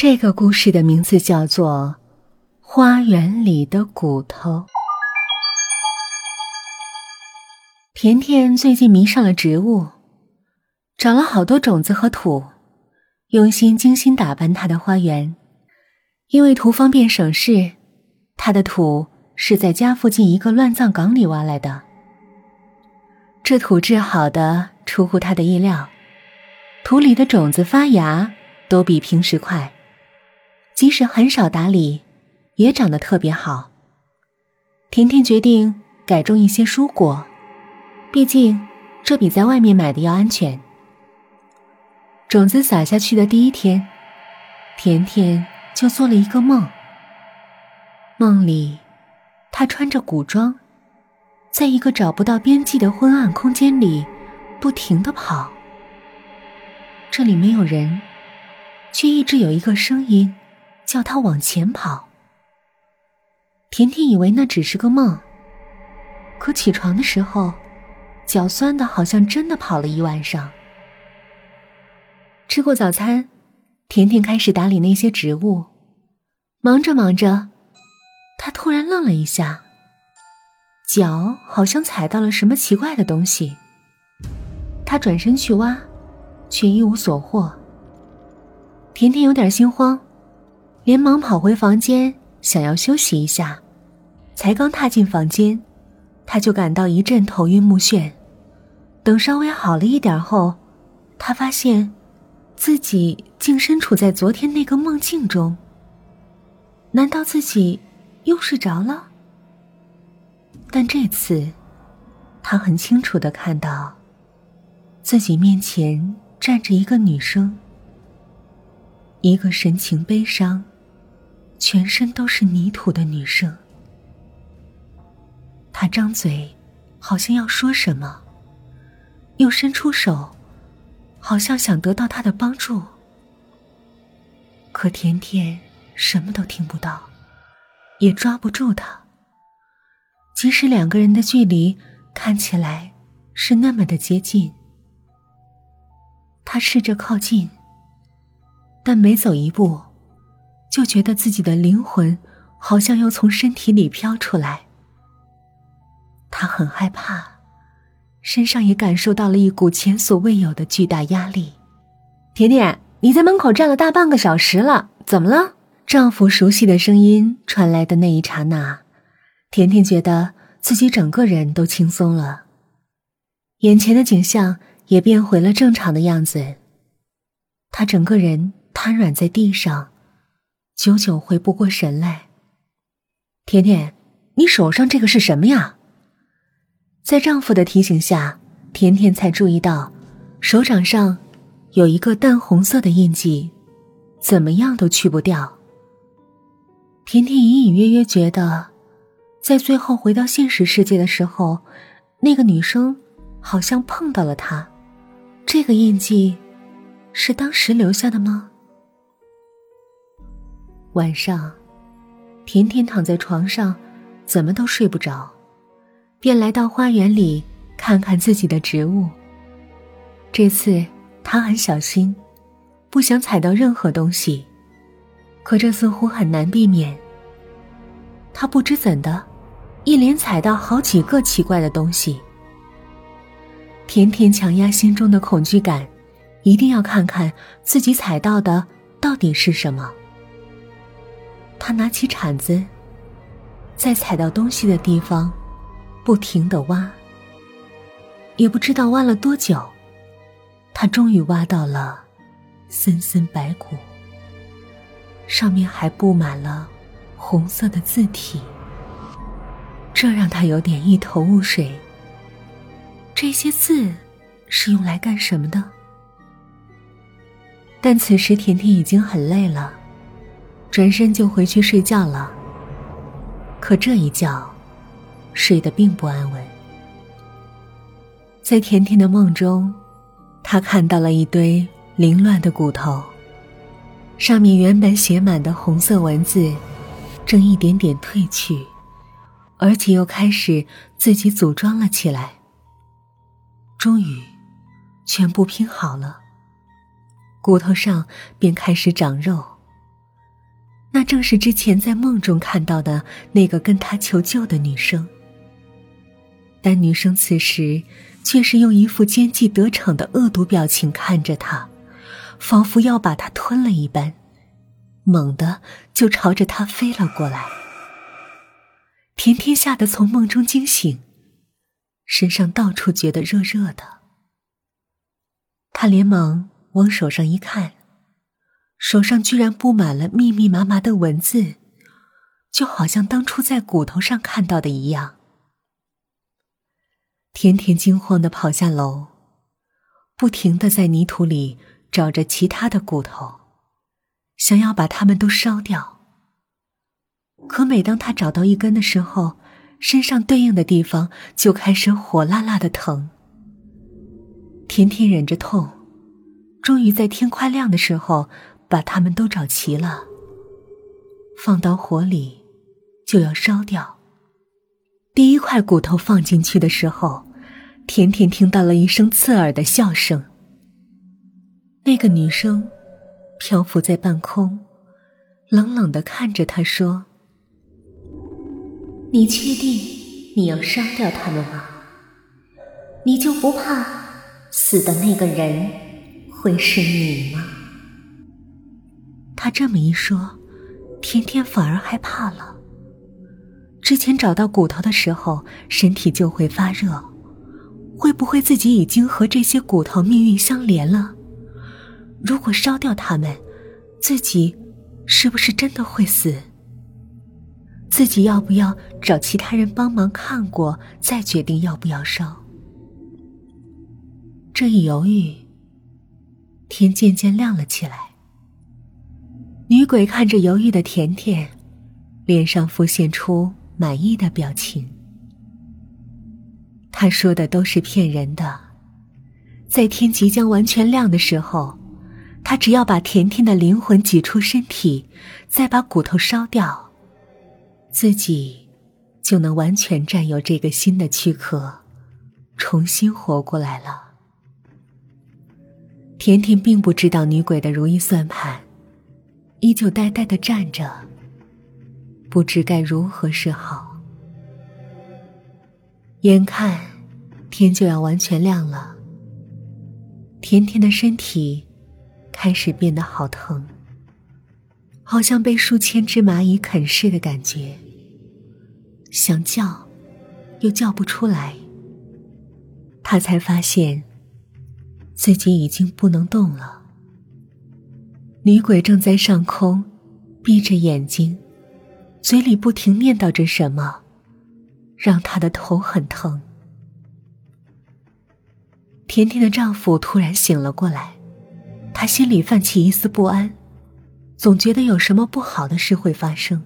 这个故事的名字叫做《花园里的骨头》。甜甜最近迷上了植物，找了好多种子和土，用心精心打扮她的花园。因为图方便省事，她的土是在家附近一个乱葬岗里挖来的。这土质好的出乎她的意料，土里的种子发芽都比平时快。即使很少打理，也长得特别好。甜甜决定改种一些蔬果，毕竟这比在外面买的要安全。种子撒下去的第一天，甜甜就做了一个梦。梦里，她穿着古装，在一个找不到边际的昏暗空间里，不停的跑。这里没有人，却一直有一个声音。叫他往前跑。甜甜以为那只是个梦，可起床的时候，脚酸的好像真的跑了一晚上。吃过早餐，甜甜开始打理那些植物，忙着忙着，她突然愣了一下，脚好像踩到了什么奇怪的东西。她转身去挖，却一无所获。甜甜有点心慌。连忙跑回房间，想要休息一下。才刚踏进房间，他就感到一阵头晕目眩。等稍微好了一点后，他发现自己竟身处在昨天那个梦境中。难道自己又睡着了？但这次，他很清楚的看到，自己面前站着一个女生，一个神情悲伤。全身都是泥土的女生，她张嘴，好像要说什么，又伸出手，好像想得到他的帮助。可甜甜什么都听不到，也抓不住他。即使两个人的距离看起来是那么的接近，他试着靠近，但每走一步。就觉得自己的灵魂好像要从身体里飘出来，他很害怕，身上也感受到了一股前所未有的巨大压力。甜甜，你在门口站了大半个小时了，怎么了？丈夫熟悉的声音传来的那一刹那，甜甜觉得自己整个人都轻松了，眼前的景象也变回了正常的样子。她整个人瘫软在地上。久久回不过神来。甜甜，你手上这个是什么呀？在丈夫的提醒下，甜甜才注意到，手掌上有一个淡红色的印记，怎么样都去不掉。甜甜隐隐约约觉得，在最后回到现实世界的时候，那个女生好像碰到了她，这个印记是当时留下的吗？晚上，甜甜躺在床上，怎么都睡不着，便来到花园里看看自己的植物。这次她很小心，不想踩到任何东西，可这似乎很难避免。她不知怎的，一连踩到好几个奇怪的东西。甜甜强压心中的恐惧感，一定要看看自己踩到的到底是什么。他拿起铲子，在踩到东西的地方，不停的挖。也不知道挖了多久，他终于挖到了森森白骨，上面还布满了红色的字体。这让他有点一头雾水。这些字是用来干什么的？但此时甜甜已经很累了。转身就回去睡觉了。可这一觉，睡得并不安稳。在甜甜的梦中，她看到了一堆凌乱的骨头，上面原本写满的红色文字，正一点点褪去，而且又开始自己组装了起来。终于，全部拼好了，骨头上便开始长肉。那正是之前在梦中看到的那个跟他求救的女生。但女生此时却是用一副奸计得逞的恶毒表情看着他，仿佛要把他吞了一般，猛地就朝着他飞了过来。甜甜吓得从梦中惊醒，身上到处觉得热热的。他连忙往手上一看。手上居然布满了密密麻麻的文字，就好像当初在骨头上看到的一样。甜甜惊慌的跑下楼，不停的在泥土里找着其他的骨头，想要把它们都烧掉。可每当他找到一根的时候，身上对应的地方就开始火辣辣的疼。甜甜忍着痛，终于在天快亮的时候。把它们都找齐了，放到火里，就要烧掉。第一块骨头放进去的时候，甜甜听到了一声刺耳的笑声。那个女生漂浮在半空，冷冷的看着他说：“你确定你要烧掉他们吗？你就不怕死的那个人会是你吗？”他这么一说，甜甜反而害怕了。之前找到骨头的时候，身体就会发热，会不会自己已经和这些骨头命运相连了？如果烧掉它们，自己是不是真的会死？自己要不要找其他人帮忙看过，再决定要不要烧？这一犹豫，天渐渐亮了起来。女鬼看着犹豫的甜甜，脸上浮现出满意的表情。他说的都是骗人的，在天即将完全亮的时候，他只要把甜甜的灵魂挤出身体，再把骨头烧掉，自己就能完全占有这个新的躯壳，重新活过来了。甜甜并不知道女鬼的如意算盘。依旧呆呆的站着，不知该如何是好。眼看天就要完全亮了，甜甜的身体开始变得好疼，好像被数千只蚂蚁啃噬的感觉。想叫，又叫不出来。他才发现，自己已经不能动了。女鬼正在上空，闭着眼睛，嘴里不停念叨着什么，让她的头很疼。甜甜的丈夫突然醒了过来，他心里泛起一丝不安，总觉得有什么不好的事会发生。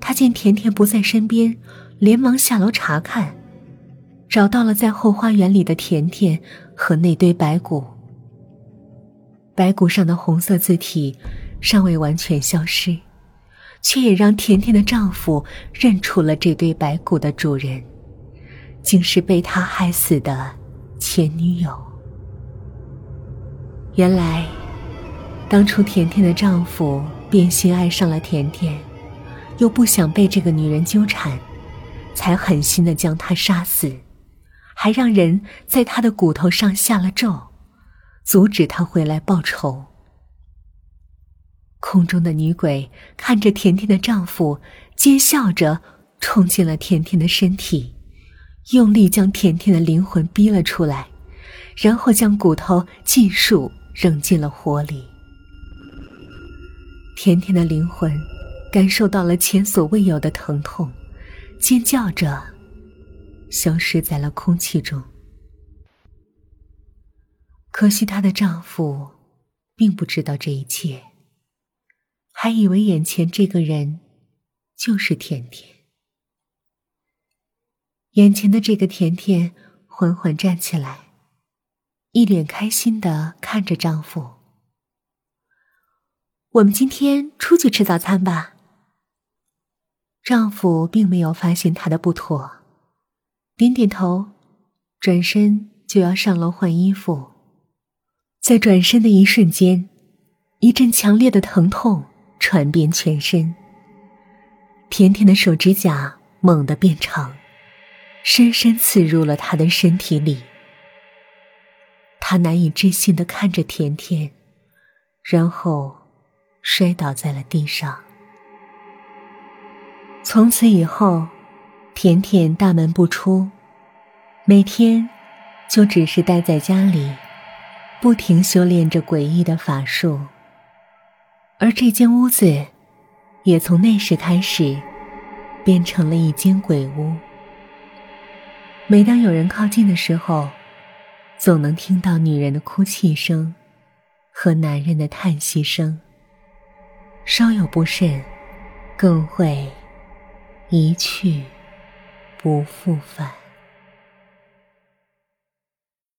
他见甜甜不在身边，连忙下楼查看，找到了在后花园里的甜甜和那堆白骨。白骨上的红色字体尚未完全消失，却也让甜甜的丈夫认出了这堆白骨的主人，竟是被他害死的前女友。原来，当初甜甜的丈夫变心爱上了甜甜，又不想被这个女人纠缠，才狠心的将她杀死，还让人在她的骨头上下了咒。阻止他回来报仇。空中的女鬼看着甜甜的丈夫，尖笑着冲进了甜甜的身体，用力将甜甜的灵魂逼了出来，然后将骨头尽数扔进了火里。甜甜的灵魂感受到了前所未有的疼痛，尖叫着消失在了空气中。可惜她的丈夫并不知道这一切，还以为眼前这个人就是甜甜。眼前的这个甜甜缓缓站起来，一脸开心的看着丈夫：“我们今天出去吃早餐吧。”丈夫并没有发现她的不妥，点点头，转身就要上楼换衣服。在转身的一瞬间，一阵强烈的疼痛传遍全身。甜甜的手指甲猛地变长，深深刺入了他的身体里。他难以置信的看着甜甜，然后摔倒在了地上。从此以后，甜甜大门不出，每天就只是待在家里，不停修炼着诡异的法术。而这间屋子，也从那时开始，变成了一间鬼屋。每当有人靠近的时候，总能听到女人的哭泣声和男人的叹息声。稍有不慎，更会一去不复返。